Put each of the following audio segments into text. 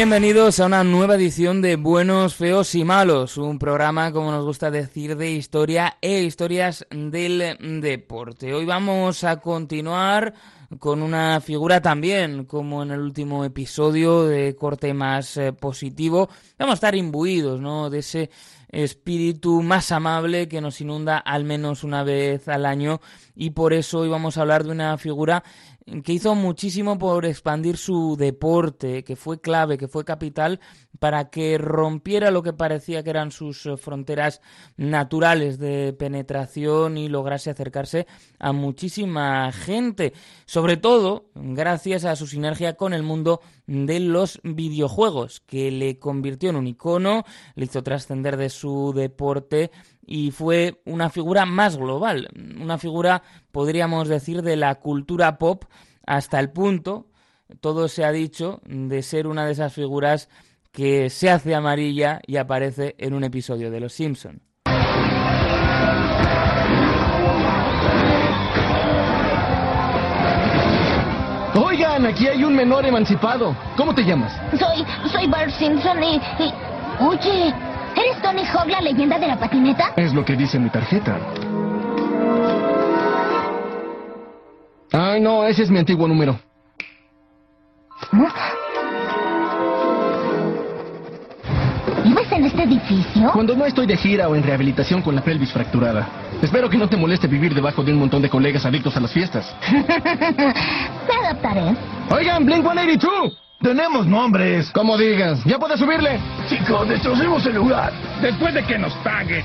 Bienvenidos a una nueva edición de Buenos, Feos y Malos, un programa, como nos gusta decir, de historia e historias del deporte. Hoy vamos a continuar con una figura también, como en el último episodio, de corte más eh, positivo. Vamos a estar imbuidos, ¿no? De ese espíritu más amable que nos inunda al menos una vez al año y por eso hoy vamos a hablar de una figura que hizo muchísimo por expandir su deporte, que fue clave, que fue capital para que rompiera lo que parecía que eran sus eh, fronteras naturales de penetración y lograse acercarse a muchísima gente, sobre todo gracias a su sinergia con el mundo de los videojuegos, que le convirtió en un icono, le hizo trascender de su deporte y fue una figura más global, una figura, podríamos decir, de la cultura pop hasta el punto, todo se ha dicho, de ser una de esas figuras que se hace amarilla y aparece en un episodio de Los Simpson. Oigan, aquí hay un menor emancipado. ¿Cómo te llamas? Soy, soy Bart Simpson y, y... Oye, ¿Eres Tony Hawk, la leyenda de la patineta? Es lo que dice mi tarjeta. Ay, no, ese es mi antiguo número. ¿Vives en este edificio? Cuando no estoy de gira o en rehabilitación con la pelvis fracturada. Espero que no te moleste vivir debajo de un montón de colegas adictos a las fiestas. Me adaptaré. Oigan, Blink 182. Tenemos nombres. Como digas, ya puedes subirle. Chicos, destrocemos el lugar. Después de que nos paguen.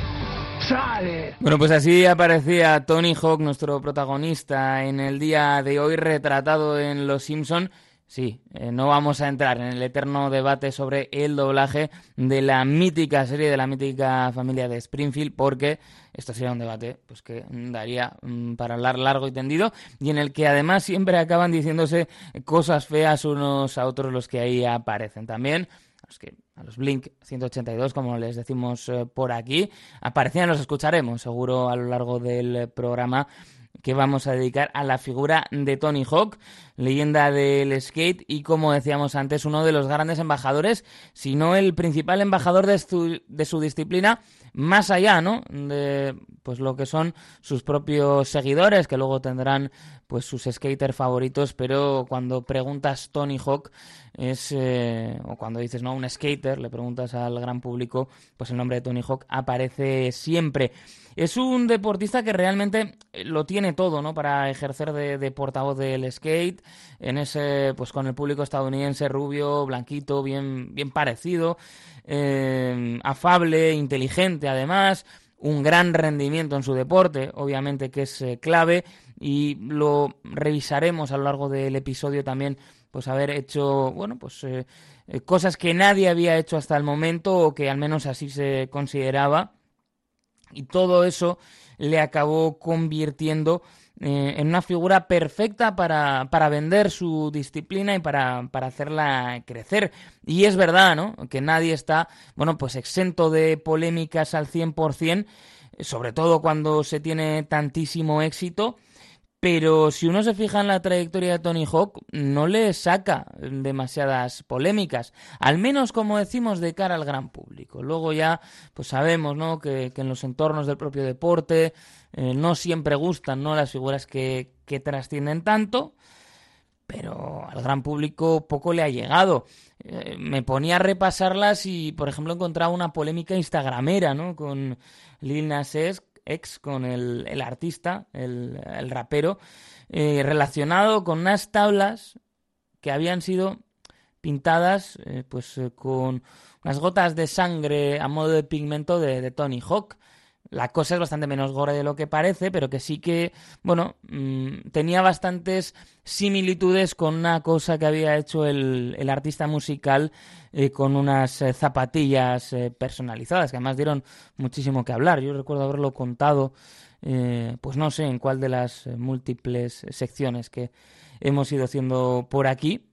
Sale. Bueno, pues así aparecía Tony Hawk, nuestro protagonista, en el día de hoy retratado en Los Simpson. Sí, eh, no vamos a entrar en el eterno debate sobre el doblaje de la mítica serie de la mítica familia de Springfield, porque esto sería un debate pues que daría mm, para hablar largo y tendido y en el que además siempre acaban diciéndose cosas feas unos a otros los que ahí aparecen. También los que a los Blink 182, como les decimos eh, por aquí, aparecían, los escucharemos seguro a lo largo del programa que vamos a dedicar a la figura de Tony Hawk, leyenda del skate y como decíamos antes, uno de los grandes embajadores, si no el principal embajador de su, disciplina, más allá, ¿no? De pues lo que son sus propios seguidores, que luego tendrán pues sus skaters favoritos, pero cuando preguntas Tony Hawk es eh, o cuando dices no un skater, le preguntas al gran público, pues el nombre de Tony Hawk aparece siempre. Es un deportista que realmente lo tiene todo, ¿no? Para ejercer de portavoz del skate, en ese, pues con el público estadounidense rubio, blanquito, bien, bien parecido, eh, afable, inteligente, además un gran rendimiento en su deporte, obviamente que es eh, clave y lo revisaremos a lo largo del episodio también, pues haber hecho, bueno, pues eh, cosas que nadie había hecho hasta el momento o que al menos así se consideraba y todo eso le acabó convirtiendo eh, en una figura perfecta para, para vender su disciplina y para, para, hacerla crecer. Y es verdad, ¿no? Que nadie está, bueno, pues exento de polémicas al 100%, sobre todo cuando se tiene tantísimo éxito. Pero si uno se fija en la trayectoria de Tony Hawk, no le saca demasiadas polémicas, al menos como decimos de cara al gran público. Luego ya, pues sabemos, ¿no? Que, que en los entornos del propio deporte eh, no siempre gustan, ¿no? Las figuras que, que trascienden tanto, pero al gran público poco le ha llegado. Eh, me ponía a repasarlas y, por ejemplo, encontraba una polémica instagramera, ¿no? Con Lil Nas X, con el, el artista, el, el rapero, eh, relacionado con unas tablas que habían sido pintadas pues con unas gotas de sangre a modo de pigmento de Tony Hawk. La cosa es bastante menos gore de lo que parece, pero que sí que, bueno, mmm, tenía bastantes similitudes con una cosa que había hecho el, el artista musical eh, con unas eh, zapatillas eh, personalizadas, que además dieron muchísimo que hablar. Yo recuerdo haberlo contado, eh, pues no sé en cuál de las múltiples secciones que hemos ido haciendo por aquí.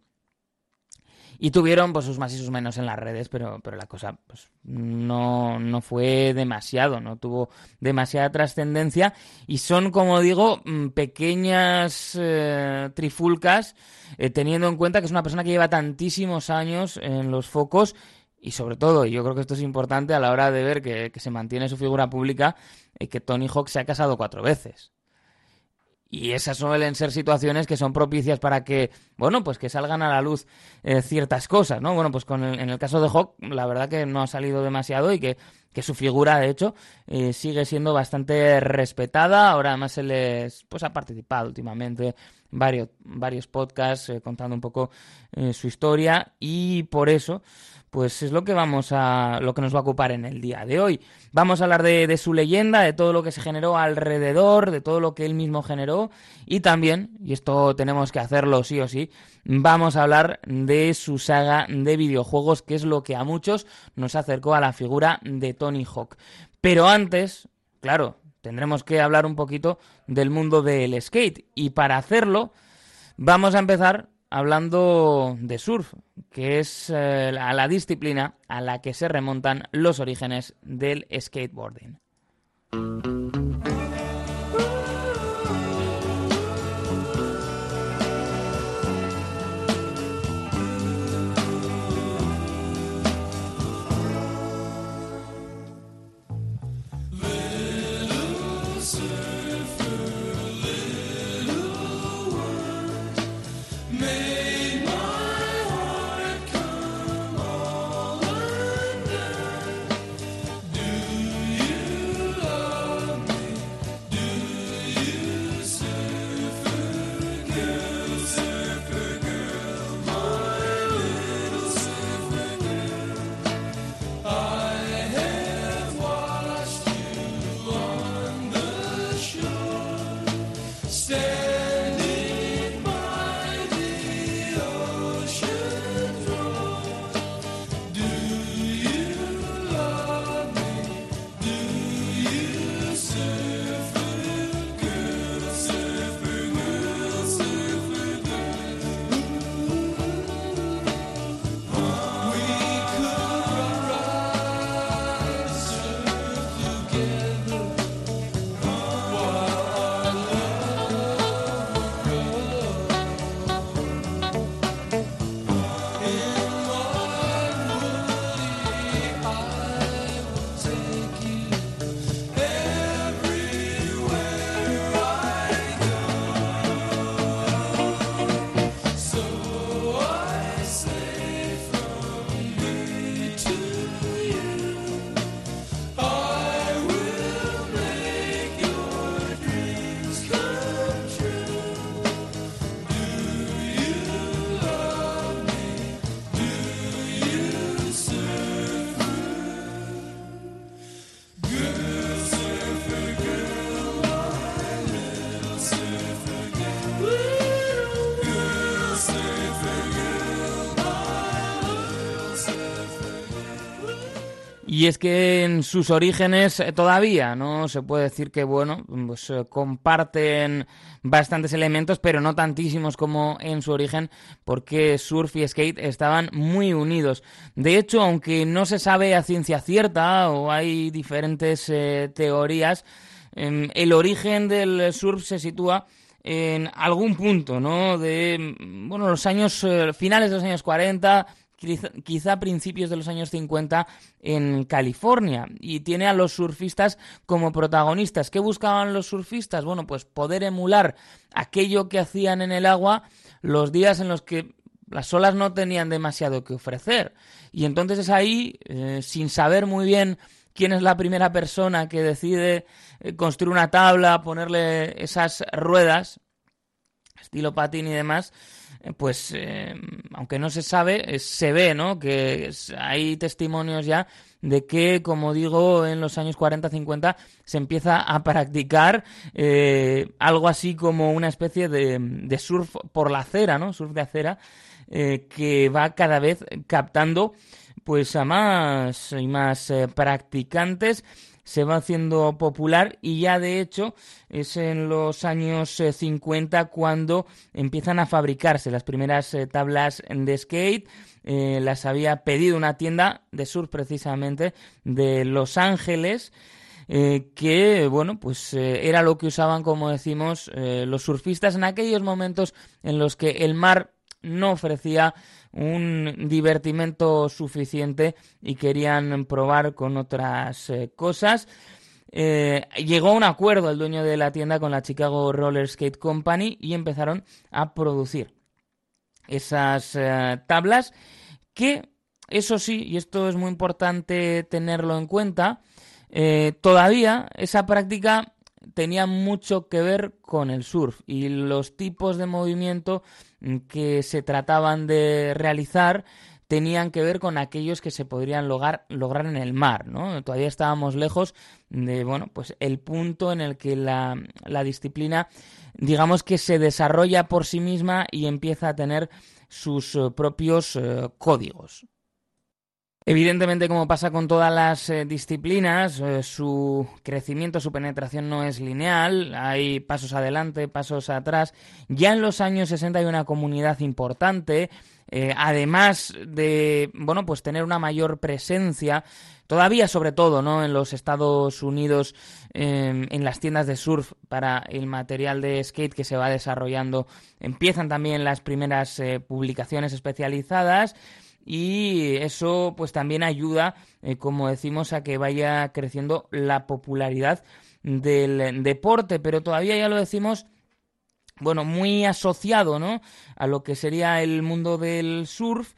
Y tuvieron pues sus más y sus menos en las redes, pero, pero la cosa pues, no, no fue demasiado, no tuvo demasiada trascendencia y son, como digo, mm, pequeñas eh, trifulcas, eh, teniendo en cuenta que es una persona que lleva tantísimos años en los focos y sobre todo, yo creo que esto es importante a la hora de ver que, que se mantiene su figura pública, eh, que Tony Hawk se ha casado cuatro veces. Y esas suelen ser situaciones que son propicias para que, bueno, pues que salgan a la luz eh, ciertas cosas, ¿no? Bueno, pues con en el caso de Hawk, la verdad que no ha salido demasiado y que, que su figura, de hecho, eh, sigue siendo bastante respetada. Ahora además se les, pues ha participado últimamente varios, varios podcasts eh, contando un poco su historia y por eso, pues es lo que vamos a, lo que nos va a ocupar en el día de hoy. Vamos a hablar de, de, su leyenda, de todo lo que se generó alrededor, de todo lo que él mismo generó y también, y esto tenemos que hacerlo sí o sí, vamos a hablar de su saga de videojuegos, que es lo que a muchos nos acercó a la figura de Tony Hawk. Pero antes, claro, tendremos que hablar un poquito del mundo del skate y para hacerlo vamos a empezar hablando de surf, que es eh, la disciplina a la que se remontan los orígenes del skateboarding. Y es que en sus orígenes eh, todavía no se puede decir que, bueno, pues eh, comparten bastantes elementos, pero no tantísimos como en su origen, porque surf y skate estaban muy unidos. De hecho, aunque no se sabe a ciencia cierta o hay diferentes eh, teorías, em, el origen del surf se sitúa en algún punto, ¿no? De, bueno, los años, finales de los años 40, quizá, a principios de los años 50 en California y tiene a los surfistas como protagonistas. ¿Qué buscaban los surfistas? Bueno, pues poder emular aquello que hacían en el agua los días en los que las olas no tenían demasiado que ofrecer. Y entonces es ahí, eh, sin saber muy bien quién es la primera persona que decide eh, construir una tabla, ponerle esas ruedas, estilo patín y demás, pues eh, aunque no se sabe, se ve, ¿no? Que hay testimonios ya de que, como digo, en los años 40-50 se empieza a practicar eh, algo así como una especie de, surf por la acera, ¿no? Surf de acera, eh, que va cada vez captando pues a más y más practicantes se va haciendo popular y ya de hecho es en los años 50 eh, cuando empiezan a fabricarse las primeras eh, tablas de skate eh, las había pedido una tienda de surf precisamente de Los Ángeles. Que bueno pues era lo que usaban como decimos los surfistas en aquellos momentos en los que el mar no ofrecía un divertimento suficiente y querían probar con otras cosas. Eh, llegó a un acuerdo el dueño de la tienda con la Chicago Roller Skate Company y empezaron a producir esas eh, tablas que, eso sí, y esto es muy importante tenerlo en cuenta, eh, todavía esa práctica tenía mucho que ver con el surf y los tipos de movimiento que se trataban de realizar tenían que ver con aquellos que se podrían lograr, lograr en el mar, ¿no? Todavía estábamos lejos de, bueno, pues el punto en el que la, disciplina, digamos que se desarrolla por sí misma y empieza a tener sus eh, propios eh, códigos. Evidentemente, como pasa con todas las eh, disciplinas, su crecimiento, su penetración no es lineal, hay pasos adelante, pasos atrás. Ya en los años 60 hay una comunidad importante, eh, además de, bueno, pues tener una mayor presencia, todavía sobre todo, ¿no? En los Estados Unidos, em, en las tiendas de surf para el material de skate que se va desarrollando, empiezan también las primeras eh, publicaciones especializadas y eso pues también ayuda, eh, como decimos, a que vaya creciendo la popularidad del deporte, pero todavía ya lo decimos, bueno, muy asociado, ¿no? A lo que sería el mundo del surf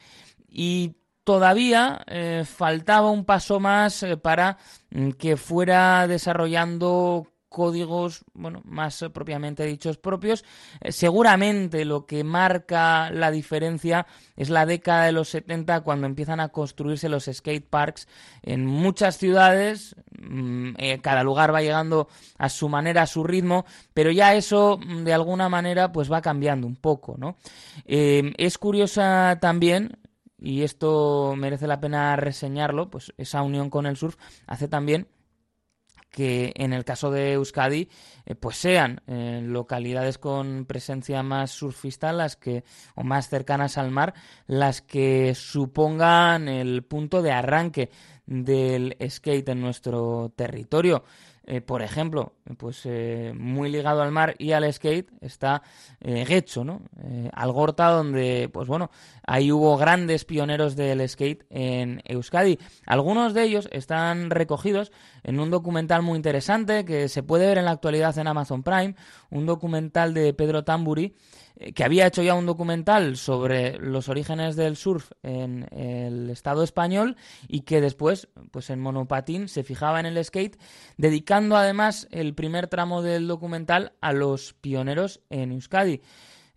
y todavía eh, faltaba un paso más eh, para mm, que fuera desarrollando códigos, bueno, más eh, propiamente dichos propios. Eh, seguramente lo que marca la diferencia es la década de los 70 cuando empiezan a construirse los skate parks en muchas ciudades. Mm, eh, cada lugar va llegando a su manera, a su ritmo, pero ya eso mm, de alguna manera pues va cambiando un poco, ¿no? es curiosa también y esto merece la pena reseñarlo, pues esa unión con el surf hace también que en el caso de Euskadi eh, pues sean eh, localidades con presencia más surfista las que o más cercanas al mar las que supongan el punto de arranque del skate en nuestro territorio eh, por ejemplo, pues eh, muy ligado al mar y al skate está eh, ¿no? Algorta, donde, pues bueno, ahí hubo grandes pioneros del skate en Euskadi. Algunos de ellos están recogidos en un documental muy interesante que se puede ver en la actualidad en Amazon Prime, un documental de Pedro Tamburi, eh, que había hecho ya un documental sobre los orígenes del surf en el Estado español y que después, pues en monopatín, se fijaba en el skate, dedicando además el primer tramo del documental a los pioneros en Euskadi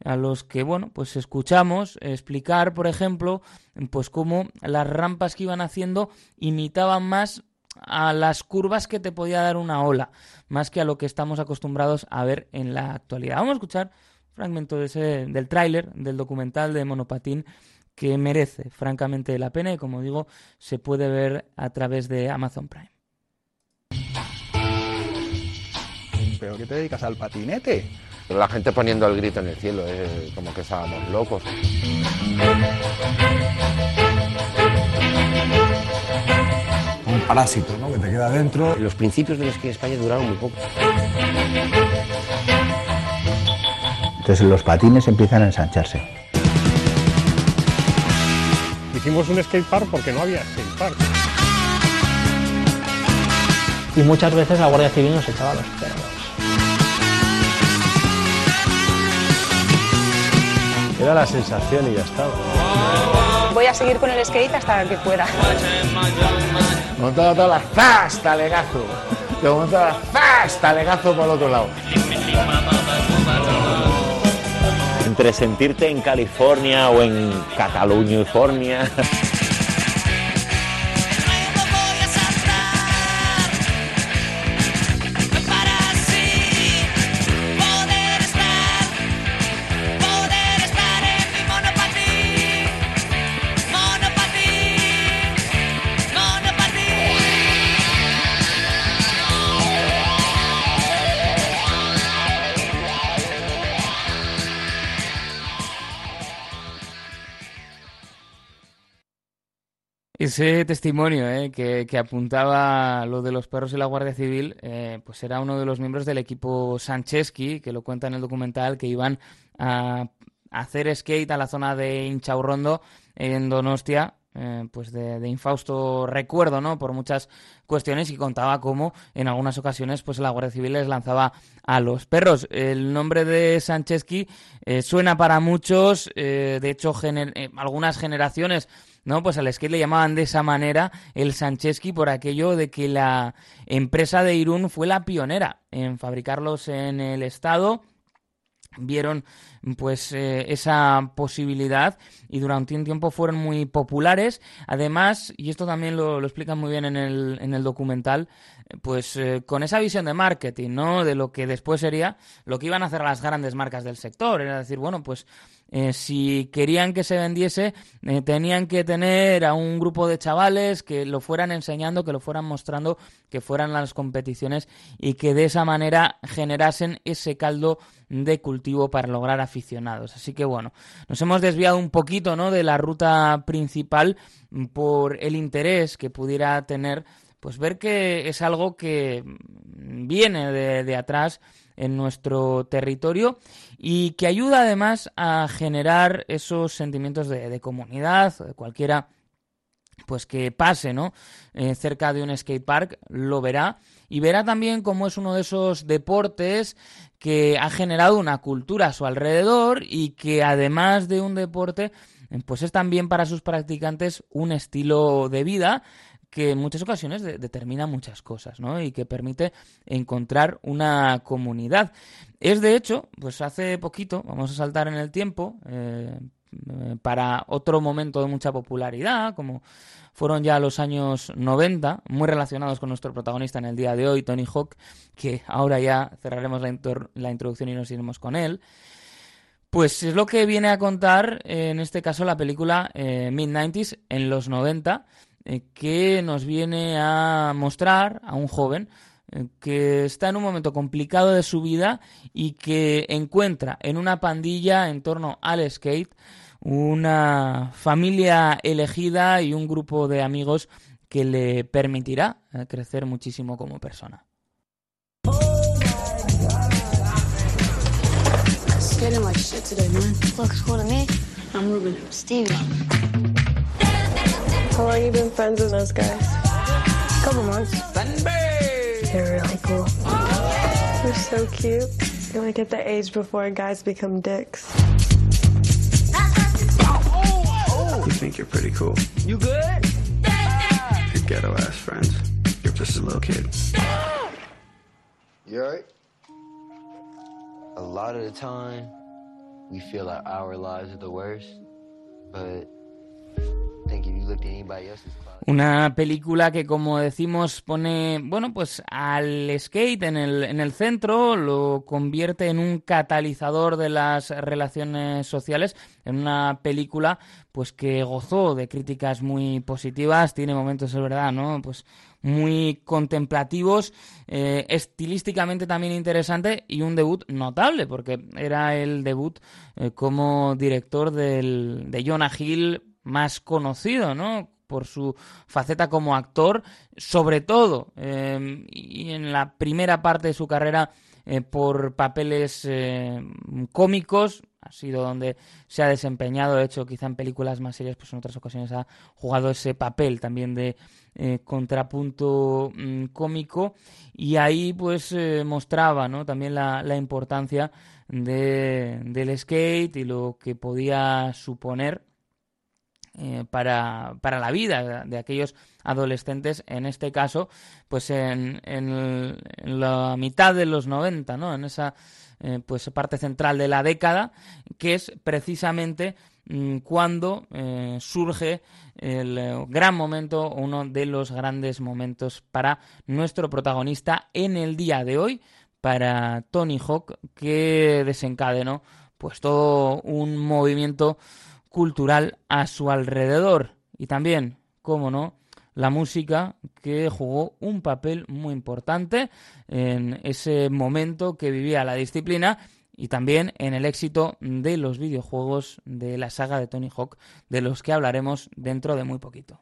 a los que, bueno, pues escuchamos explicar, por ejemplo, pues cómo las rampas que iban haciendo imitaban más a las curvas que te podía dar una ola, más que a lo que estamos acostumbrados a ver en la actualidad. Vamos a escuchar fragmento de ese, del tráiler del documental de Monopatín que merece francamente la pena y como digo se puede ver a través de Amazon Prime. ¿Pero qué te dedicas al patinete? La gente poniendo el grito en el cielo, es como que estábamos locos. Un parásito, ¿no? Que te queda dentro. Los principios del esquí en España duraron muy poco. Entonces los patines empiezan a ensancharse. Hicimos un skatepark porque no había skatepark. Y muchas veces la Guardia Civil nos echaba los perros. Era la sensación y ya estaba. Voy a seguir con el skate hasta que pueda. Montado toda la fasta legazo. Te montado la fasta legazo por el otro lado entre sentirte en California o en Cataluña, California. Ese testimonio eh, que, apuntaba lo de los perros y la Guardia Civil, eh, pues era uno de los miembros del equipo Sancheski, que lo cuenta en el documental, que iban a hacer skate a la zona de Inchaurrondo en Donostia eh, pues de, infausto recuerdo, ¿no? Por muchas cuestiones y contaba cómo en algunas ocasiones pues la Guardia Civil les lanzaba a los perros. El nombre de Sancheski eh, suena para muchos, eh, de hecho algunas generaciones ¿no? Pues al skate le llamaban de esa manera el Sancheski por aquello de que la empresa de Irún fue la pionera en fabricarlos en el estado. Vieron pues eh, esa posibilidad y durante un tiempo fueron muy populares. Además y esto también lo, lo explican muy bien en el, en el documental pues eh, con esa visión de marketing no de lo que después sería lo que iban a hacer las grandes marcas del sector. Era decir bueno pues eh, si querían que se vendiese, eh, tenían que tener a un grupo de chavales que lo fueran enseñando, que lo fueran mostrando, que fueran las competiciones y que de esa manera generasen ese caldo de cultivo para lograr aficionados. Así que bueno, nos hemos desviado un poquito ¿no? de la ruta principal por el interés que pudiera tener, pues ver que es algo que viene de, de atrás en nuestro territorio y que ayuda además a generar esos sentimientos de, comunidad, de cualquiera pues que pase, ¿no? Eh, cerca de un skate park lo verá y verá también cómo es uno de esos deportes que ha generado una cultura a su alrededor y que además de un deporte pues es también para sus practicantes un estilo de vida que en muchas ocasiones determina muchas cosas, ¿no? Y que permite encontrar una comunidad. Es de hecho, pues hace poquito, vamos a saltar en el tiempo, eh, para otro momento de mucha popularidad, como fueron ya los años 90, muy relacionados con nuestro protagonista en el día de hoy, Tony Hawk, que ahora ya cerraremos la, introducción y nos iremos con él. Pues es lo que viene a contar, en este caso, la película eh, Mid-90s, en los 90, eh, que nos viene a mostrar a un joven eh, que está en un momento complicado de su vida y que encuentra en una pandilla en torno al skate una familia elegida y un grupo de amigos que le permitirá eh, crecer muchísimo como persona. How long you been friends with those guys? A couple months. They're really cool. They're so cute. You're like at the age before guys become dicks. You think you're pretty cool. You good? Your ghetto ass friends. You're just a little kid. You alright? A lot of the time, we feel like our lives are the worst, but Una película que, como decimos, pone, bueno, pues al skate en el, en el centro, lo convierte en un catalizador de las relaciones sociales, en una película, pues que gozó de críticas muy positivas, tiene momentos, es verdad, ¿no? Pues muy contemplativos, eh, estilísticamente también interesante y un debut notable, porque era el debut eh, como director del, de Jonah Hill más conocido, ¿no? Por su faceta como actor, sobre todo, em, y en la primera parte de su carrera eh, por papeles eh, cómicos, ha sido donde se ha desempeñado, de hecho, quizá en películas más serias, pues en otras ocasiones ha jugado ese papel también de eh, contrapunto mm, cómico, y ahí pues mostraba, ¿no? También la, importancia de, del skate y lo que podía suponer eh, para, para, la vida de aquellos adolescentes, en este caso, pues en, en, la mitad de los 90, ¿no? En esa eh, pues parte central de la década, que es precisamente mm, cuando eh, surge el gran momento, uno de los grandes momentos para nuestro protagonista en el día de hoy, para Tony Hawk, que desencadenó pues todo un movimiento cultural a su alrededor. Y también, cómo no, la música que jugó un papel muy importante en ese momento que vivía la disciplina y también en el éxito de los videojuegos de la saga de Tony Hawk, de los que hablaremos dentro de muy poquito.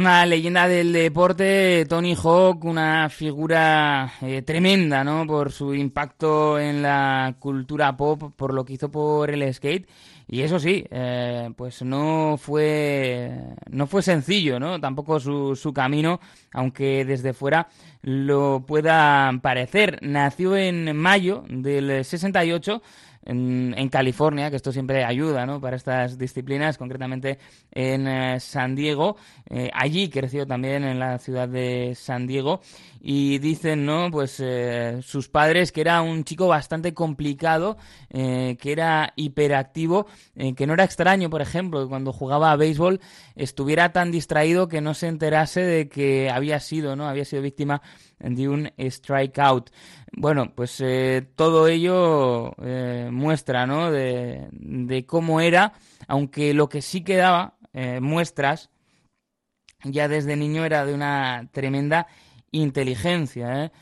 Una leyenda del deporte, Tony Hawk, una figura eh, tremenda, ¿no? Por su impacto en la cultura pop, por lo que hizo por el skate. Y eso sí, eh, pues no fue, no fue sencillo, ¿no? Tampoco su, su camino, aunque desde fuera lo pueda parecer. Nació en mayo del 68 en, California, que esto siempre ayuda ¿no? para estas disciplinas, concretamente en eh, San Diego. Eh, allí creció también en la ciudad de San Diego y dicen, ¿no? Pues eh, sus padres que era un chico bastante complicado, que era hiperactivo, que no era extraño, por ejemplo, cuando jugaba a béisbol estuviera tan distraído que no se enterase de que había sido, ¿no? Había sido víctima de un strikeout. Bueno, pues eh, todo ello eh, muestra, ¿no? De, de, cómo era, aunque lo que sí quedaba, eh, muestras, ya desde niño era de una tremenda inteligencia,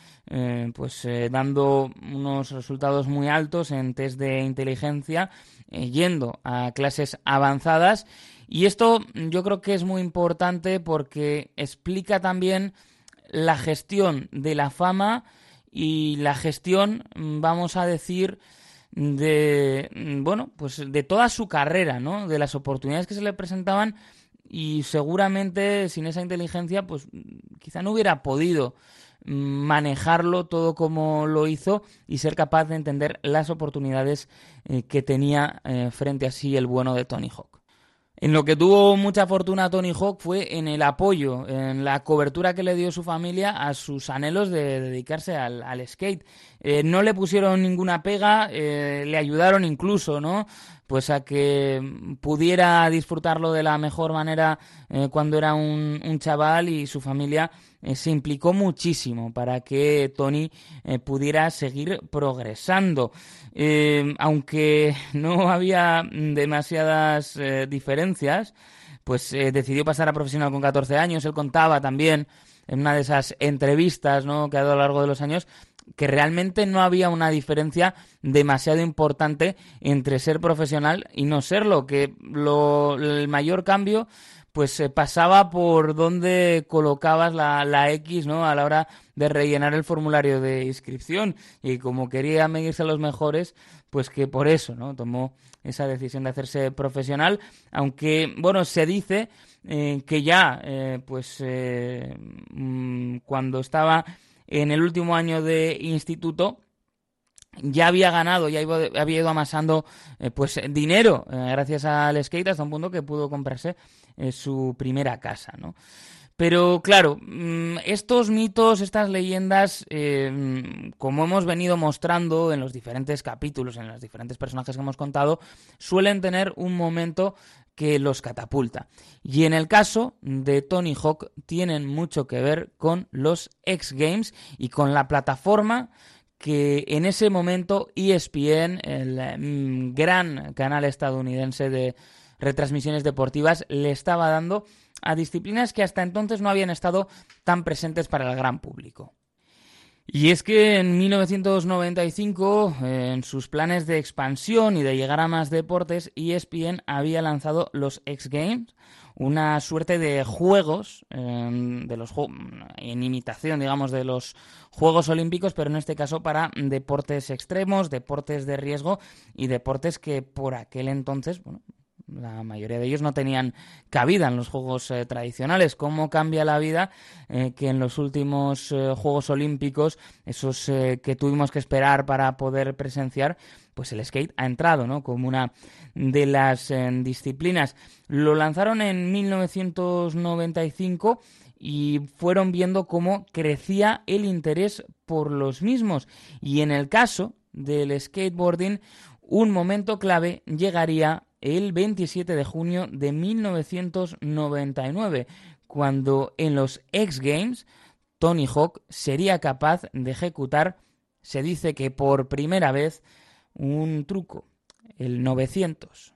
pues dando unos resultados muy altos en test de inteligencia, yendo a clases avanzadas. Y esto yo creo que es muy importante porque explica también la gestión de la fama y la gestión, vamos a decir, de bueno, pues de toda su carrera, ¿no? De las oportunidades que se le presentaban y seguramente sin esa inteligencia, pues quizá no hubiera podido mm, manejarlo todo como lo hizo y ser capaz de entender las oportunidades eh, que tenía eh, frente a sí el bueno de Tony Hawk. En lo que tuvo mucha fortuna Tony Hawk fue en el apoyo, en la cobertura que le dio su familia a sus anhelos de dedicarse al, skate. Eh, no le pusieron ninguna pega, eh, le ayudaron incluso, ¿no? Pues a que pudiera disfrutarlo de la mejor manera eh, cuando era un, chaval y su familia se implicó muchísimo para que Tony pudiera seguir progresando. Eh, aunque no había demasiadas diferencias, pues decidió pasar a profesional con 14 años. Él contaba también en una de esas entrevistas ¿no? que ha dado a lo largo de los años que realmente no había una diferencia demasiado importante entre ser profesional y no serlo, que lo, el mayor cambio pues se pasaba por donde colocabas la, la, X, ¿no? A la hora de rellenar el formulario de inscripción. Y como quería medirse a los mejores, pues que por eso, ¿no? Tomó esa decisión de hacerse profesional. Aunque, bueno, se dice eh, que ya, eh, pues, eh, mm, cuando estaba en el último año de instituto, ya había ganado, ya había ido amasando pues dinero gracias al skate hasta un punto que pudo comprarse su primera casa, ¿no? Pero claro, mm, estos mitos, estas leyendas, eh, como hemos venido mostrando en los diferentes capítulos, en los diferentes personajes que hemos contado, suelen tener un momento que los catapulta. Y en el caso de Tony Hawk tienen mucho que ver con los X Games y con la plataforma que en ese momento ESPN, el mm, gran canal estadounidense de retransmisiones deportivas le estaba dando a disciplinas que hasta entonces no habían estado tan presentes para el gran público. Y es que en 1995, en sus planes de expansión y de llegar a más deportes, ESPN había lanzado los X Games, una suerte de juegos em, de los en imitación, digamos, de los Juegos Olímpicos, pero en este caso para deportes extremos, deportes de riesgo y deportes que por aquel entonces, bueno, la mayoría de ellos no tenían cabida en los Juegos eh, tradicionales. ¿Cómo cambia la vida eh, que en los últimos eh, Juegos Olímpicos, esos que tuvimos que esperar para poder presenciar, pues el skate ha entrado ¿no? como una de las disciplinas. Lo lanzaron en 1995 y fueron viendo cómo crecía el interés por los mismos. Y en el caso del skateboarding, un momento clave llegaría el 27 de junio de 1999, cuando en los X Games Tony Hawk sería capaz de ejecutar, se dice que por primera vez, un truco, el 900.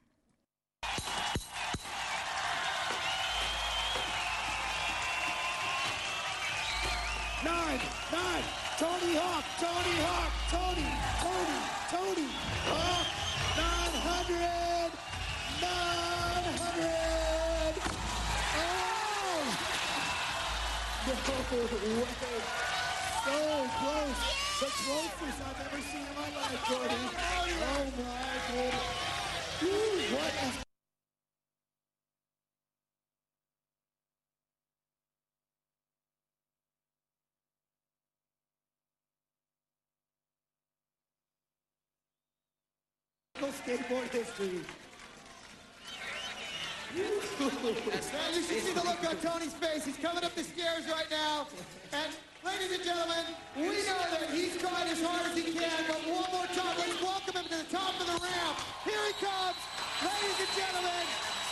So close. The closest I've ever seen in my life, Jordy. Oh my goodness. Woo, what is skateboard history. You should see the look on Tony's face. He's coming up the stairs right now. And ladies and gentlemen, we know that he's as hard as he can, but one more time, let's welcome him to the top of the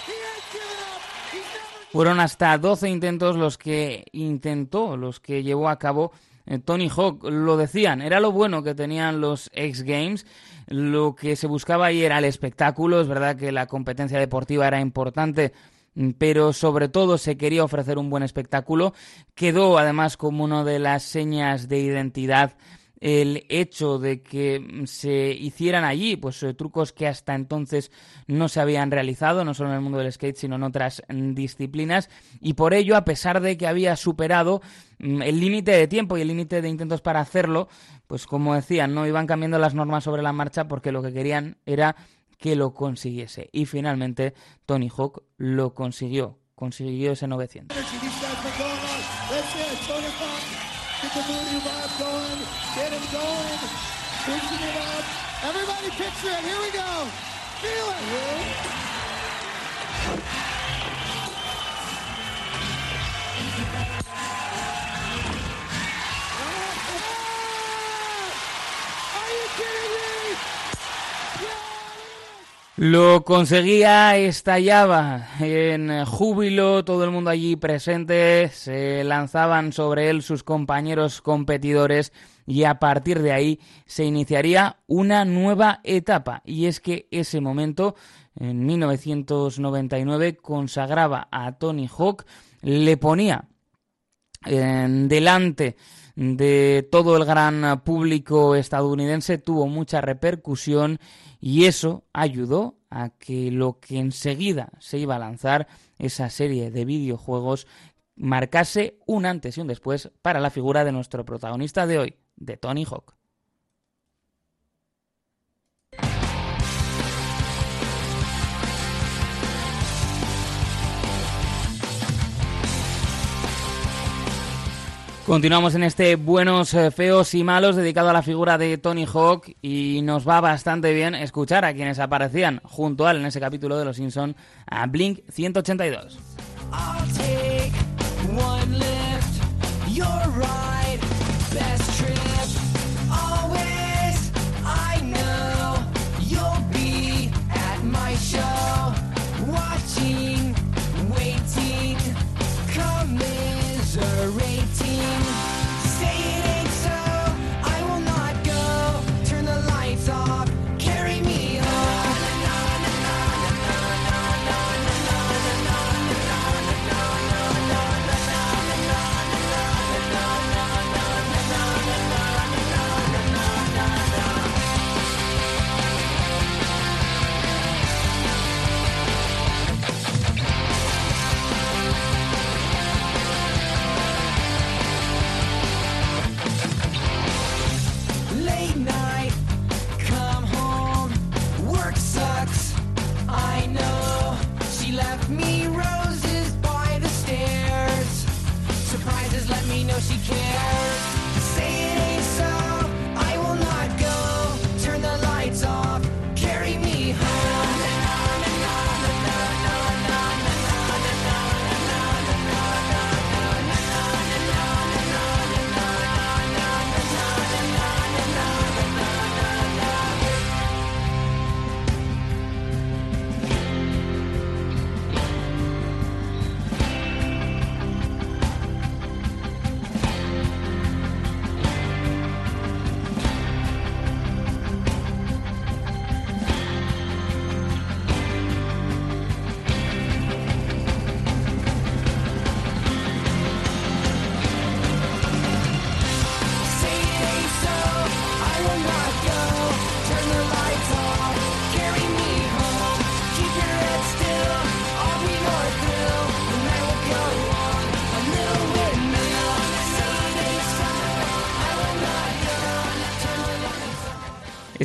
he up. Fueron hasta 12 intentos los que intentó, los que llevó a cabo Tony Hawk. Lo decían, era lo bueno que tenían los X Games. Lo que se buscaba ahí era el espectáculo. Es verdad que la competencia deportiva era importante, mm, pero sobre todo se quería ofrecer un buen espectáculo. Quedó además como una de las señas de identidad el hecho de que mm, se hicieran allí pues eh, trucos que hasta entonces no se habían realizado, no solo en el mundo del skate, sino en otras mm, disciplinas, y por ello, a pesar de que había superado mm, el límite de tiempo y el límite de intentos para hacerlo, pues como decían, no iban cambiando las normas sobre la marcha porque lo que querían era que lo consiguiese. Y finalmente Tony Hawk lo consiguió, consiguió ese 900. Get the booty vibe going. Get him going. Pushing it up. Everybody picture it. Here we go. Feel it. Are you kidding me? Lo conseguía, estallaba en júbilo, todo el mundo allí presente, se lanzaban sobre él sus compañeros competidores y a partir de ahí se iniciaría una nueva etapa. Y es que ese momento, en 1999, consagraba a Tony Hawk, le ponía delante de todo el gran público estadounidense, tuvo mucha repercusión y eso ayudó a que lo que enseguida se iba a lanzar, esa serie de videojuegos, marcase un antes y un después para la figura de nuestro protagonista de hoy, de Tony Hawk. Continuamos en este Buenos, eh, Feos y Malos dedicado a la figura de Tony Hawk y nos va bastante bien escuchar a quienes aparecían junto a él en ese capítulo de Los Simpson a Blink 182.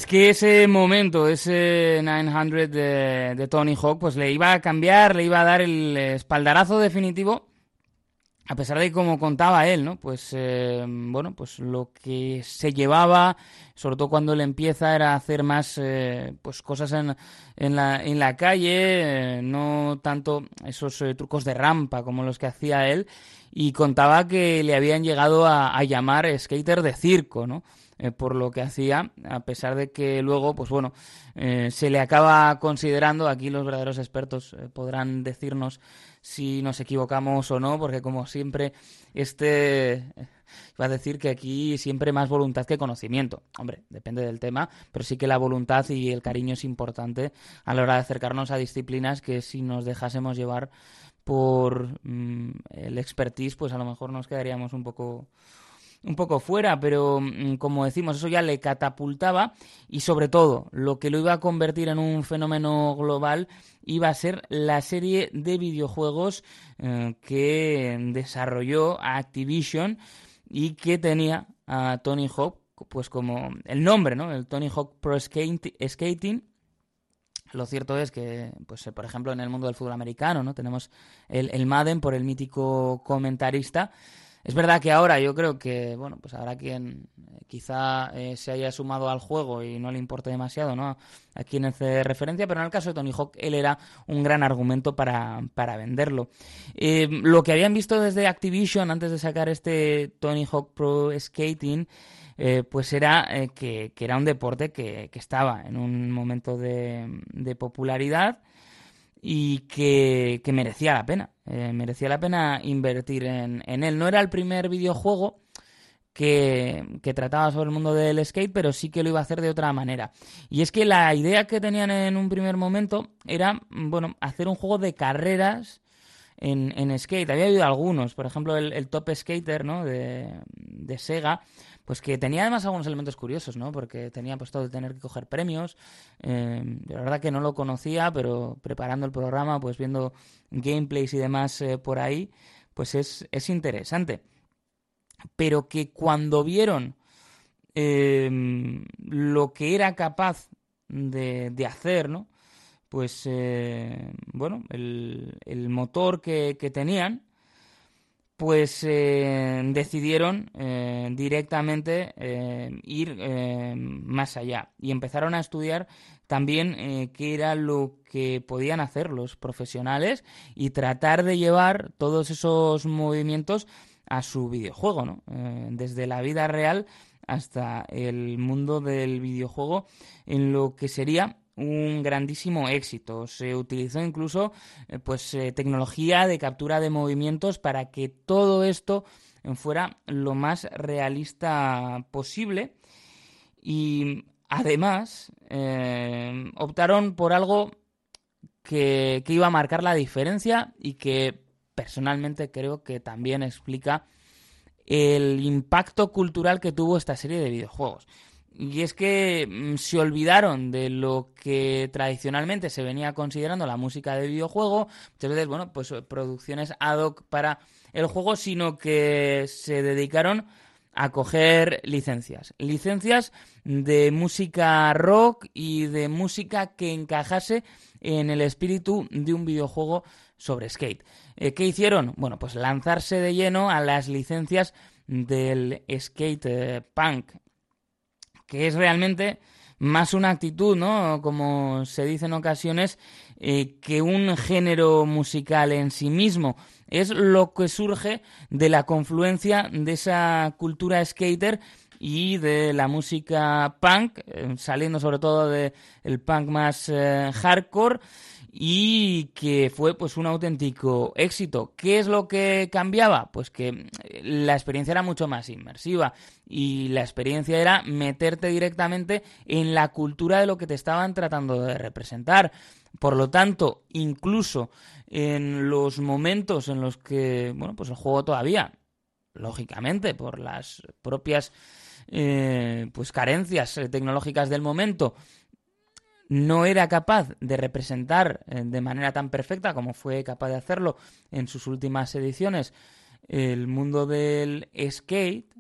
Que ese momento, ese 900 de, Tony Hawk, pues le iba a cambiar, le iba a dar el espaldarazo definitivo a pesar de como contaba él, ¿no? Pues eh, bueno, pues lo que se llevaba, sobre todo cuando él empieza, era hacer más eh, pues cosas en, la, calle, eh, no tanto esos trucos de rampa como los que hacía él, y contaba que le habían llegado a llamar skater de circo, ¿no? Por lo que hacía, a pesar de que luego, pues bueno, se le acaba considerando, aquí los verdaderos expertos podrán decirnos si nos equivocamos o no, porque como siempre, este va a decir que aquí siempre más voluntad que conocimiento. Hombre, depende del tema, pero sí que la voluntad y el cariño es importante a la hora de acercarnos a disciplinas que si nos dejásemos llevar por mm, el expertise, pues a lo mejor nos quedaríamos un poco un poco fuera, pero mm, como decimos, eso ya le catapultaba y sobre todo lo que lo iba a convertir en un fenómeno global iba a ser la serie de videojuegos eh, que desarrolló Activision y que tenía a Tony Hawk pues como el nombre, ¿no? El Tony Hawk Pro Skating. Lo cierto es que, pues, por ejemplo, en el mundo del fútbol americano, ¿no? Tenemos el Madden por el mítico comentarista es verdad que ahora yo creo que, bueno, pues habrá quien eh, quizá eh, se haya sumado al juego y no le importe demasiado, ¿no? A quien hace referencia, pero en el caso de Tony Hawk, él era un gran argumento para, para venderlo. Eh, lo que habían visto desde Activision antes de sacar este Tony Hawk Pro Skating, pues era que, era un deporte que, estaba en un momento de, de popularidad y que, merecía la pena. Eh, merecía la pena invertir en, él. No era el primer videojuego que, que, trataba sobre el mundo del skate, pero sí que lo iba a hacer de otra manera. Y es que la idea que tenían en un primer momento era, bueno, hacer un juego de carreras en, en skate. Había habido algunos, por ejemplo, el, Top Skater, ¿no? De, de Sega pues que tenía además algunos elementos curiosos, ¿no? Porque tenía pues todo de tener que coger premios. Eh, la verdad que no lo conocía, pero preparando el programa, pues viendo gameplays y demás eh, por ahí, pues es, es interesante. Pero que cuando vieron em, lo que era capaz de, de hacer, ¿no? Pues, eh, bueno, el, el motor que, que tenían, pues eh, decidieron eh, directamente eh, ir más allá y empezaron a estudiar también qué era lo que podían hacer los profesionales y tratar de llevar todos esos movimientos a su videojuego, ¿no? desde la vida real hasta el mundo del videojuego en lo que sería un grandísimo éxito. Se utilizó incluso eh, pues eh, tecnología de captura de movimientos para que todo esto fuera lo más realista posible y además eh, optaron por algo que, que iba a marcar la diferencia y que personalmente creo que también explica el impacto cultural que tuvo esta serie de videojuegos. Y es que mm, se olvidaron de lo que tradicionalmente se venía considerando la música de videojuego, muchas veces, bueno, pues eh, producciones ad hoc para el juego, sino que se dedicaron a coger licencias. Licencias de música rock y de música que encajase en el espíritu de un videojuego sobre skate. Eh, ¿Qué hicieron? Bueno, pues lanzarse de lleno a las licencias del skate eh, punk que es realmente más una actitud, ¿no? Como se dice en ocasiones, eh, que un género musical en sí mismo. Es lo que surge de la confluencia de esa cultura skater y de la música punk, eh, saliendo sobre todo del punk más eh, hardcore y que fue pues un auténtico éxito. ¿Qué es lo que cambiaba? Pues que eh, la experiencia era mucho más inmersiva y la experiencia era meterte directamente en la cultura de lo que te estaban tratando de representar. Por lo tanto, incluso en los momentos en los que, bueno, pues el juego todavía, lógicamente, por las propias eh, pues carencias eh, tecnológicas del momento, no era capaz de representar eh, de manera tan perfecta como fue capaz de hacerlo en sus últimas ediciones el mundo del skate,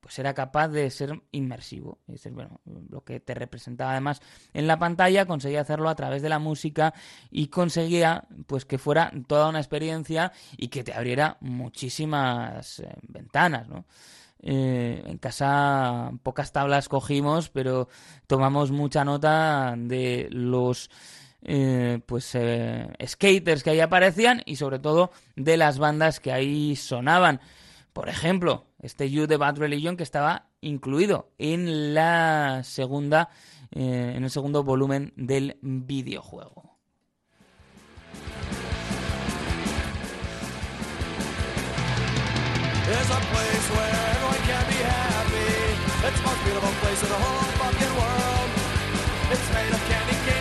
pues era capaz de ser inmersivo. Es bueno, lo que te representaba además en la pantalla, conseguía hacerlo a través de la música y conseguía pues que fuera toda una experiencia y que te abriera muchísimas eh, ventanas, ¿no? Eh, en casa pocas tablas cogimos, pero tomamos mucha nota de los eh, pues eh, skaters que ahí aparecían y sobre todo de las bandas que ahí sonaban. Por ejemplo, este You de Bad Religion que estaba incluido en la segunda en el segundo volumen del videojuego. It's a place place in the whole fucking world. It's made of candy canes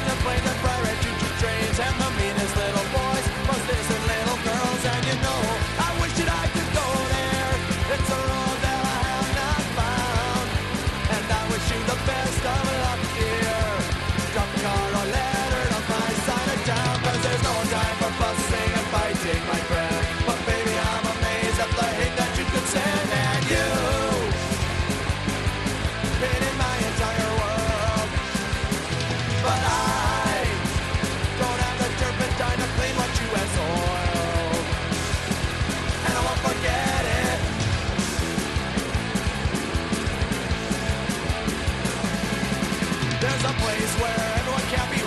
There's a place where everyone can be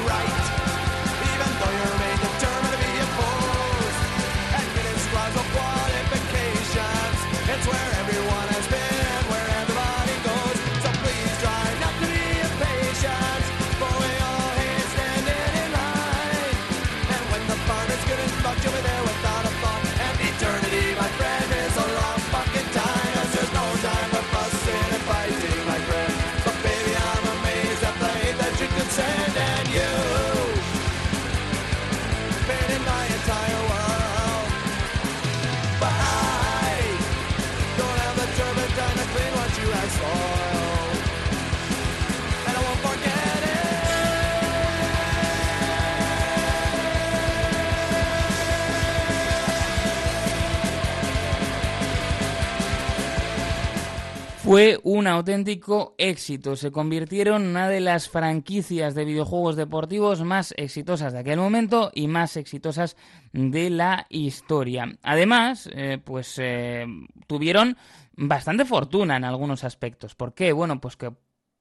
Fue un auténtico éxito. Se convirtieron en una de las franquicias de videojuegos deportivos más exitosas de aquel momento y más exitosas de la historia. Además, eh, pues eh, tuvieron bastante fortuna en algunos aspectos. ¿Por qué? Bueno, pues que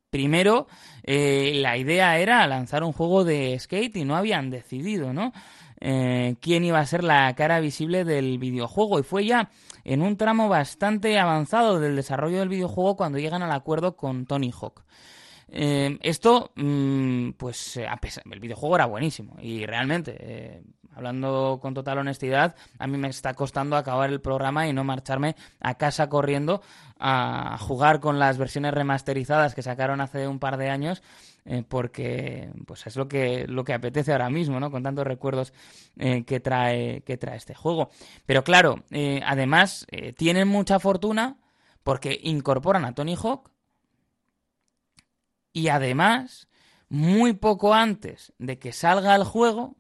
primero eh, la idea era lanzar un juego de skate y no habían decidido, ¿no? Eh, quién iba a ser la cara visible del videojuego y fue ya en un tramo bastante avanzado del desarrollo del videojuego cuando llegan al acuerdo con Tony Hawk. Eh, esto, mm, pues a pesar, el videojuego era buenísimo y realmente, hablando con total honestidad, a mí me está costando acabar el programa y no marcharme a casa corriendo a jugar con las versiones remasterizadas que sacaron hace un par de años eh, porque pues es lo que lo que apetece ahora mismo, ¿no? Con tantos recuerdos eh, que trae que trae este juego. Pero claro, eh, además tienen mucha fortuna porque incorporan a Tony Hawk y además muy poco antes de que salga el juego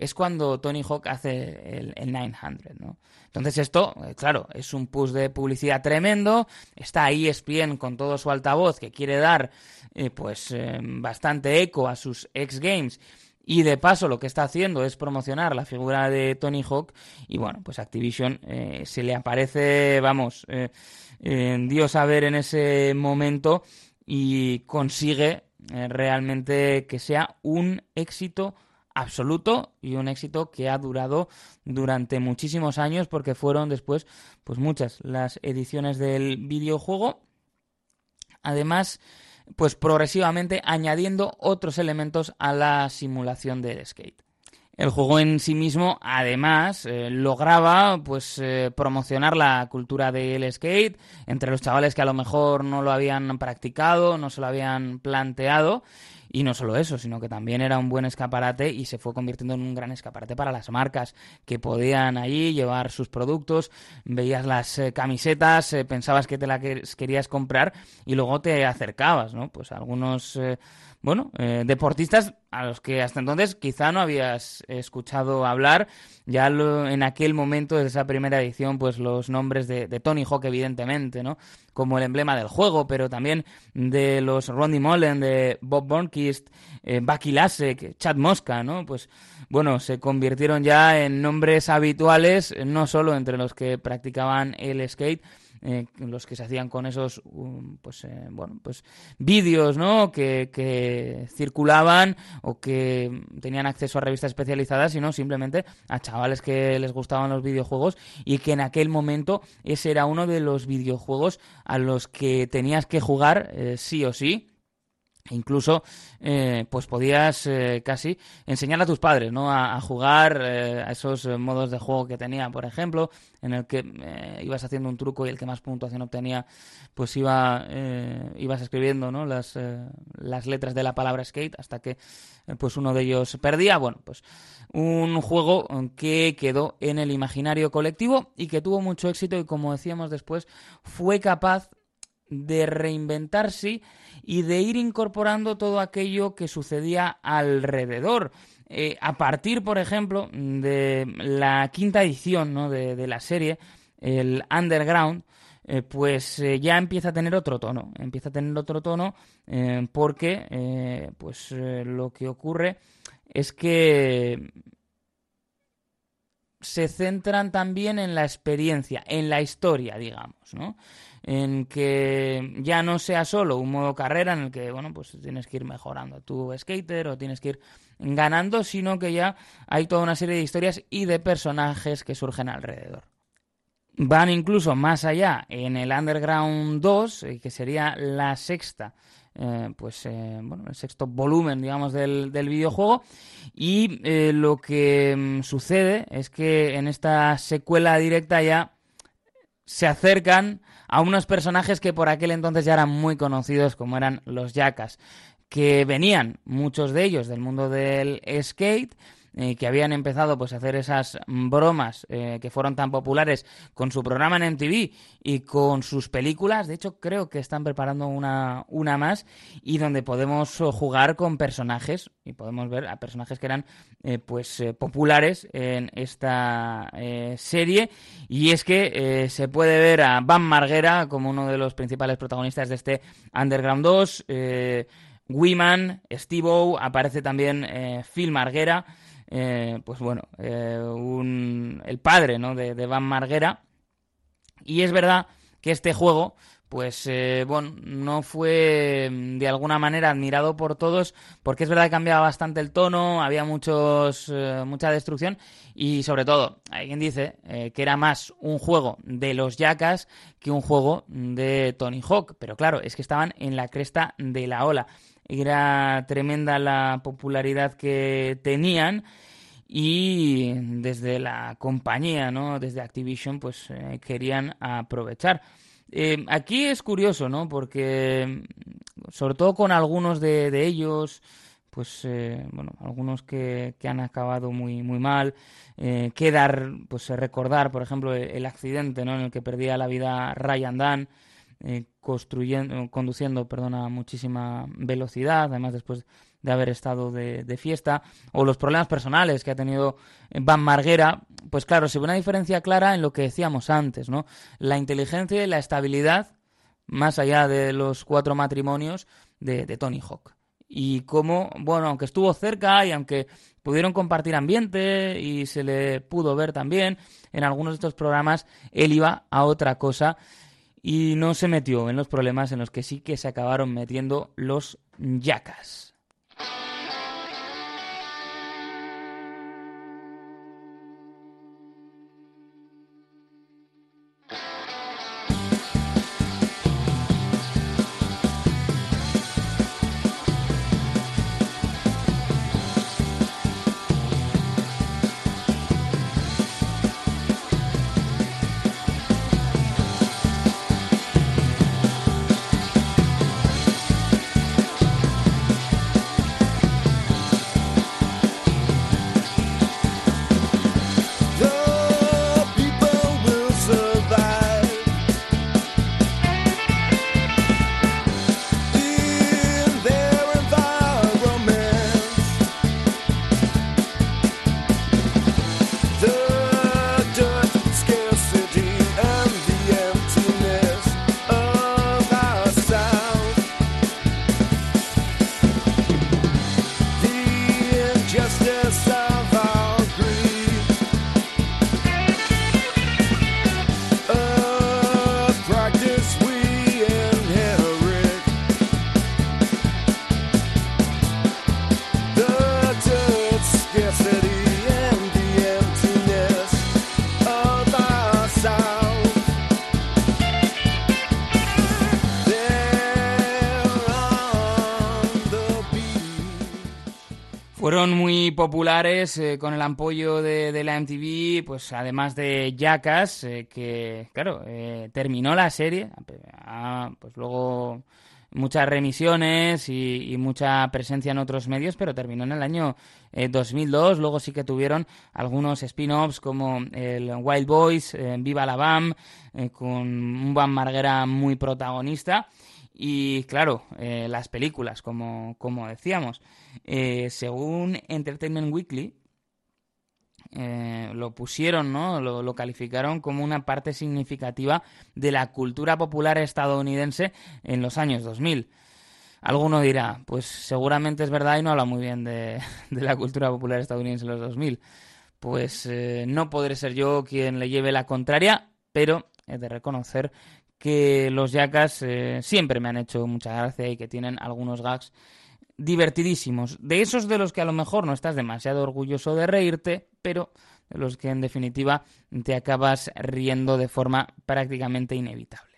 es cuando Tony Hawk hace el, el 900, ¿no? Entonces esto, eh, claro, es un push de publicidad tremendo. Está ahí ESPN con todo su altavoz que quiere dar, eh, pues, eh, bastante eco a sus X Games. Y de paso lo que está haciendo es promocionar la figura de Tony Hawk. Y bueno, pues Activision se le aparece, vamos, Dios a ver en ese momento y consigue realmente que sea un éxito absoluto y un éxito que ha durado durante muchísimos años porque fueron después pues muchas las ediciones del videojuego además pues progresivamente añadiendo otros elementos a la simulación del skate el juego en sí mismo, además, eh, lograba pues eh, promocionar la cultura del skate entre los chavales que a lo mejor no lo habían practicado, no se lo habían planteado. Y no solo eso, sino que también era un buen escaparate y se fue convirtiendo en un gran escaparate para las marcas que podían allí llevar sus productos, veías las eh, camisetas, eh, pensabas que te las querías comprar y luego te acercabas, ¿no? Pues algunos... Eh, bueno, eh, deportistas a los que hasta entonces quizá no habías escuchado hablar. Ya en aquel momento, de esa primera edición, pues los nombres de, Tony Hawk, evidentemente, ¿no? Como el emblema del juego, pero también de los Ronnie Mullen, de Bob Burnquist, eh, Bucky Lasek, Chad Mosca, ¿no? Pues bueno, se convirtieron ya en nombres habituales, no solo entre los que practicaban el skate, eh, los que se hacían con esos um, pues eh, bueno pues vídeos no que, que, circulaban o que tenían acceso a revistas especializadas sino simplemente a chavales que les gustaban los videojuegos y que en aquel momento ese era uno de los videojuegos a los que tenías que jugar eh, sí o sí Incluso, eh, pues podías eh, casi enseñar a tus padres, ¿no? A, jugar eh, a esos modos de juego que tenía, por ejemplo, en el que ibas haciendo un truco y el que más puntuación obtenía, pues iba, ibas escribiendo, ¿no? Las, las letras de la palabra skate hasta que, pues uno de ellos perdía. Bueno, pues un juego que quedó en el imaginario colectivo y que tuvo mucho éxito y, como decíamos después, fue capaz de reinventarse y de ir incorporando todo aquello que sucedía alrededor. Eh, a partir, por ejemplo, de la quinta edición ¿no? de, la serie, el Underground, eh, pues eh, ya empieza a tener otro tono. Empieza a tener otro tono porque pues lo que ocurre es que se centran también en la experiencia, en la historia, digamos, ¿no? En que ya no sea solo un modo carrera en el que, bueno, pues tienes que ir mejorando tu skater o tienes que ir ganando, sino que ya hay toda una serie de historias y de personajes que surgen alrededor. Van incluso más allá en el Underground 2, eh, que sería la sexta eh, pues eh, bueno, el sexto volumen, digamos, del, del videojuego. Y lo que mm, sucede es que en esta secuela directa ya se acercan a unos personajes que por aquel entonces ya eran muy conocidos como eran los Yakas, que venían muchos de ellos del mundo del skate eh, que habían empezado pues a hacer esas bromas eh, que fueron tan populares con su programa en MTV y con sus películas. De hecho, creo que están preparando una, una más y donde podemos jugar con personajes y podemos ver a personajes que eran eh, pues populares en esta serie. Y es que se puede ver a Van Marguera como uno de los principales protagonistas de este Underground 2. Wiman, Steve-O, aparece también Phil Marguera. Eh, pues bueno, eh, el padre ¿no? de, Van Marguera. Y es verdad que este juego, pues eh, bueno, no fue mm, de alguna manera admirado por todos, porque es verdad que cambiaba bastante el tono, había muchos, mucha destrucción y sobre todo, alguien dice que era más un juego de los Jackas que un juego de Tony Hawk, pero claro, es que estaban en la cresta de la ola era tremenda la popularidad que tenían y desde la compañía, ¿no? Desde Activision, pues eh, querían aprovechar. Eh, aquí es curioso, ¿no? Porque sobre todo con algunos de, ellos, pues eh, bueno, algunos que, que, han acabado muy muy mal. Eh, quedar, pues recordar, por ejemplo, el, el, accidente, ¿no? En el que perdía la vida Ryan Dunn. Eh, construyendo, conduciendo perdona, a muchísima velocidad, además después de haber estado de, fiesta, o los problemas personales que ha tenido Van Marguera, pues claro, se ve una diferencia clara en lo que decíamos antes, ¿no? La inteligencia y la estabilidad, más allá de los cuatro matrimonios de, de Tony Hawk. Y cómo, bueno, aunque estuvo cerca y aunque pudieron compartir ambiente y se le pudo ver también en algunos de estos programas, él iba a otra cosa y no se metió en los problemas en los que sí que se acabaron metiendo los yacas. Fueron muy populares eh, con el apoyo de, la MTV, pues además de Jackass, eh, que claro, eh, terminó la serie, pues luego muchas remisiones y, mucha presencia en otros medios, pero terminó en el año 2002. Luego sí que tuvieron algunos spin-offs como el Wild Boys, Viva la Bam, con un Bam Marguera muy protagonista. Y claro, eh, las películas, como, como decíamos. Eh, según Entertainment Weekly, eh, lo pusieron, ¿no? Lo, calificaron como una parte significativa de la cultura popular estadounidense en los años 2000. Alguno dirá, pues seguramente es verdad y no habla muy bien de, la cultura popular estadounidense en los 2000. Pues eh, no podré ser yo quien le lleve la contraria, pero he de reconocer que los eh, siempre me han hecho mucha gracia y que tienen algunos gags divertidísimos. De esos de los que a lo mejor no estás demasiado orgulloso de reírte, pero de los que en definitiva te acabas riendo de forma prácticamente inevitable.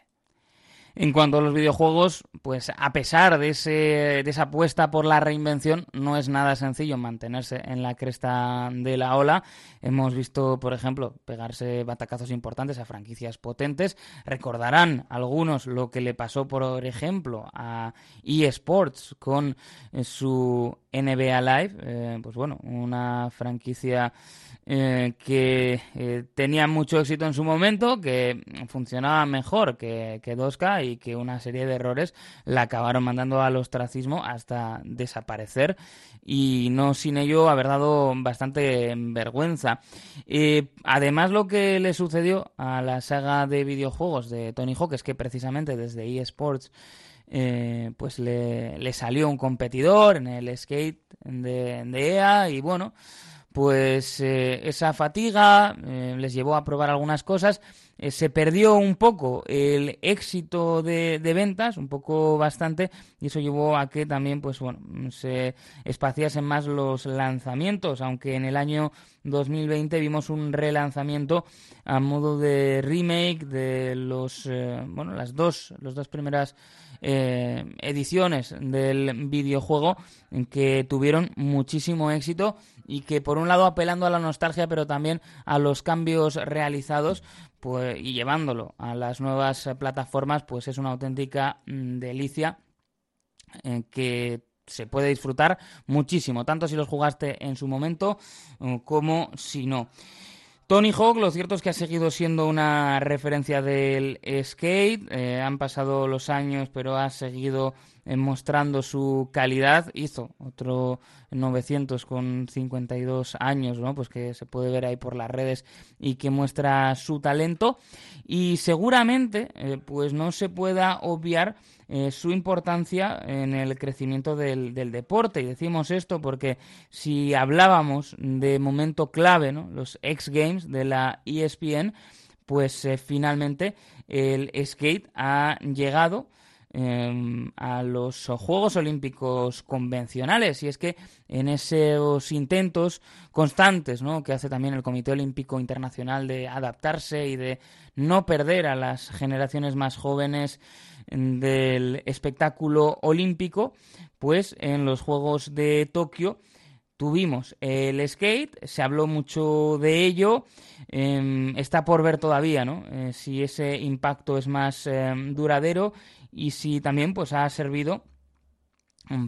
En cuanto a los videojuegos, pues a pesar de, ese, de esa apuesta por la reinvención, no es nada sencillo mantenerse en la cresta de la ola. Hemos visto, por ejemplo, pegarse batacazos importantes a franquicias potentes. Recordarán algunos lo que le pasó, por ejemplo, a eSports con su NBA Live. Eh, pues bueno, una franquicia eh, que eh, tenía mucho éxito en su momento, que funcionaba mejor que, que 2K y que una serie de errores la acabaron mandando al ostracismo hasta desaparecer y no sin ello haber dado bastante vergüenza. Además lo que le sucedió a la saga de videojuegos de Tony Hawk es que precisamente desde eSports eh, pues le, le, salió un competidor en el skate de, de EA y bueno pues eh, esa fatiga eh, les llevó a probar algunas cosas. Se perdió un poco el éxito de, de, ventas, un poco bastante, y eso llevó a que también, pues bueno, se espaciasen más los lanzamientos, aunque en el año 2020 vimos un relanzamiento a modo de remake de los, bueno, las dos, las dos primeras eh, ediciones del videojuego que tuvieron muchísimo éxito y que por un lado apelando a la nostalgia pero también a los cambios realizados pues, y llevándolo a las nuevas plataformas pues es una auténtica mm, delicia eh, que se puede disfrutar muchísimo, tanto si los jugaste en su momento como si no. Tony Hawk, lo cierto es que ha seguido siendo una referencia del skate. Eh, han pasado los años, pero ha seguido mostrando su calidad. Hizo otro 900 con 52 años, ¿no? Pues que se puede ver ahí por las redes y que muestra su talento. Y seguramente, eh, pues no se pueda obviar eh, su importancia en el crecimiento del, del, deporte. Y decimos esto porque si hablábamos de momento clave, ¿no? Los X Games de la ESPN, pues eh, finalmente el skate ha llegado eh, a los Juegos Olímpicos convencionales. Y es que en esos intentos constantes ¿no? que hace también el Comité Olímpico Internacional de adaptarse y de no perder a las generaciones más jóvenes del espectáculo olímpico, pues en los Juegos de Tokio tuvimos el skate, se habló mucho de ello, eh, está por ver todavía, ¿no? Eh, si ese impacto es más eh, duradero y si también pues ha servido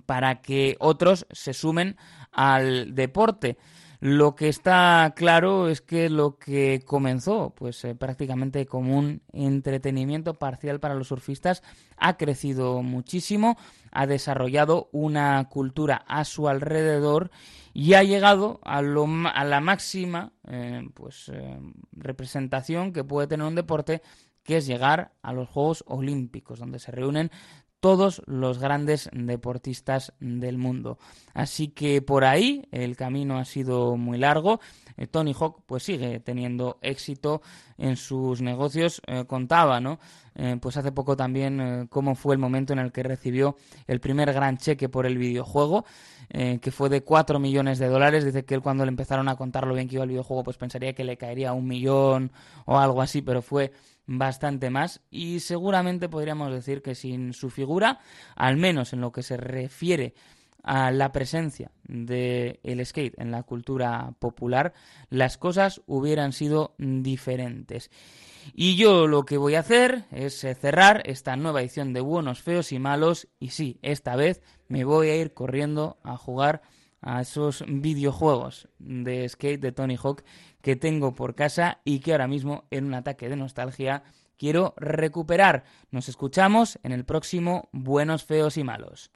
para que otros se sumen al deporte. Lo que está claro es que lo que comenzó, pues eh, prácticamente como un entretenimiento parcial para los surfistas, ha crecido muchísimo, ha desarrollado una cultura a su alrededor y ha llegado a, lo, a la máxima eh, pues, eh, representación que puede tener un deporte, que es llegar a los Juegos Olímpicos, donde se reúnen todos los grandes deportistas del mundo. Así que por ahí el camino ha sido muy largo. Eh, Tony Hawk pues sigue teniendo éxito en sus negocios. Eh, contaba, ¿no? Eh, pues hace poco también eh, cómo fue el momento en el que recibió el primer gran cheque por el videojuego, que fue de 4 millones de dólares. Dice que él cuando le empezaron a contar lo bien que iba el videojuego, pues pensaría que le caería un millón o algo así, pero fue bastante más y seguramente podríamos decir que sin su figura, al menos en lo que se refiere a la presencia del el skate en la cultura popular, las cosas hubieran sido diferentes. Y yo lo que voy a hacer es eh, cerrar esta nueva edición de Buenos, Feos y Malos. Y sí, esta vez me voy a ir corriendo a jugar a esos videojuegos de skate de Tony Hawk que tengo por casa y que ahora mismo en un ataque de nostalgia quiero recuperar. Nos escuchamos en el próximo Buenos, Feos y Malos.